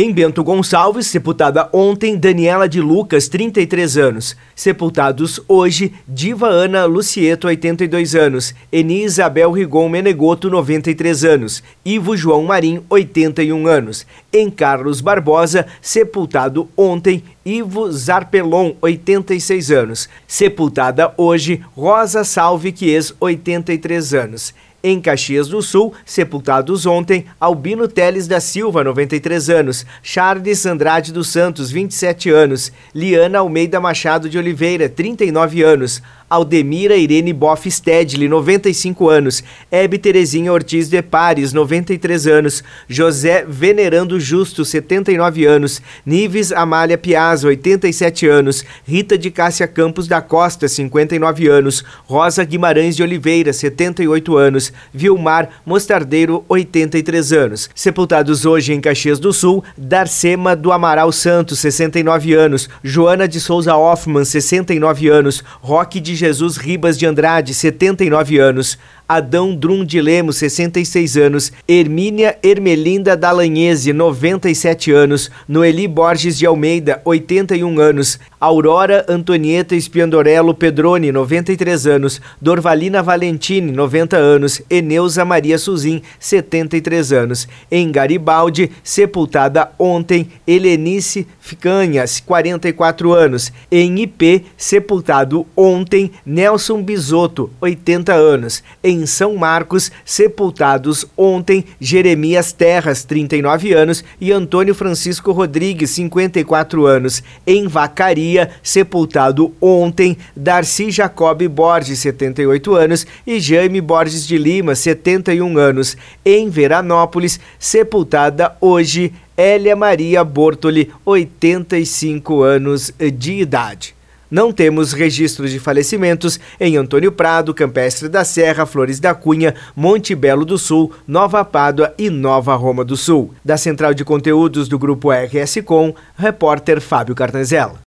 Em Bento Gonçalves, sepultada ontem Daniela de Lucas, 33 anos. Sepultados hoje Diva Ana Lucieto, 82 anos. Eni Isabel Rigon Menegoto, 93 anos. Ivo João Marim, 81 anos. Em Carlos Barbosa, sepultado ontem Ivo Zarpelon, 86 anos. Sepultada hoje Rosa Salve Quies, 83 anos. Em Caxias do Sul, sepultados ontem, Albino Teles da Silva, 93 anos, Charles Andrade dos Santos, 27 anos, Liana Almeida Machado de Oliveira, 39 anos, Aldemira Irene Boff Stedley, 95 anos, Hebe Terezinha Ortiz de Pares, 93 anos, José Venerando Justo, 79 anos, Nives Amália Piazza, 87 anos, Rita de Cássia Campos da Costa, 59 anos, Rosa Guimarães de Oliveira, 78 anos, Vilmar Mostardeiro, 83 anos. Sepultados hoje em Caxias do Sul, Darcema do Amaral Santos, 69 anos, Joana de Souza Hoffman, 69 anos, Roque de Jesus Ribas de Andrade, 79 anos. Adão Drum de Lemos, 66 anos, Hermínia Ermelinda Dalanhese, 97 anos, Noeli Borges de Almeida, 81 anos, Aurora Antonieta Espiandorello Pedroni, 93 anos, Dorvalina Valentini, 90 anos, Eneusa Maria Suzin, 73 anos. Em Garibaldi, sepultada ontem, Helenice Ficanhas, 44 anos. Em IP, sepultado ontem, Nelson Bisotto, 80 anos. Em em São Marcos, sepultados ontem Jeremias Terras, 39 anos, e Antônio Francisco Rodrigues, 54 anos. Em Vacaria, sepultado ontem Darcy Jacob Borges, 78 anos, e Jaime Borges de Lima, 71 anos. Em Veranópolis, sepultada hoje Hélia Maria Bortoli, 85 anos de idade. Não temos registros de falecimentos em Antônio Prado, Campestre da Serra, Flores da Cunha, Monte Belo do Sul, Nova Pádua e Nova Roma do Sul. Da Central de Conteúdos do Grupo RS Com, repórter Fábio Carnezella.